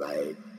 by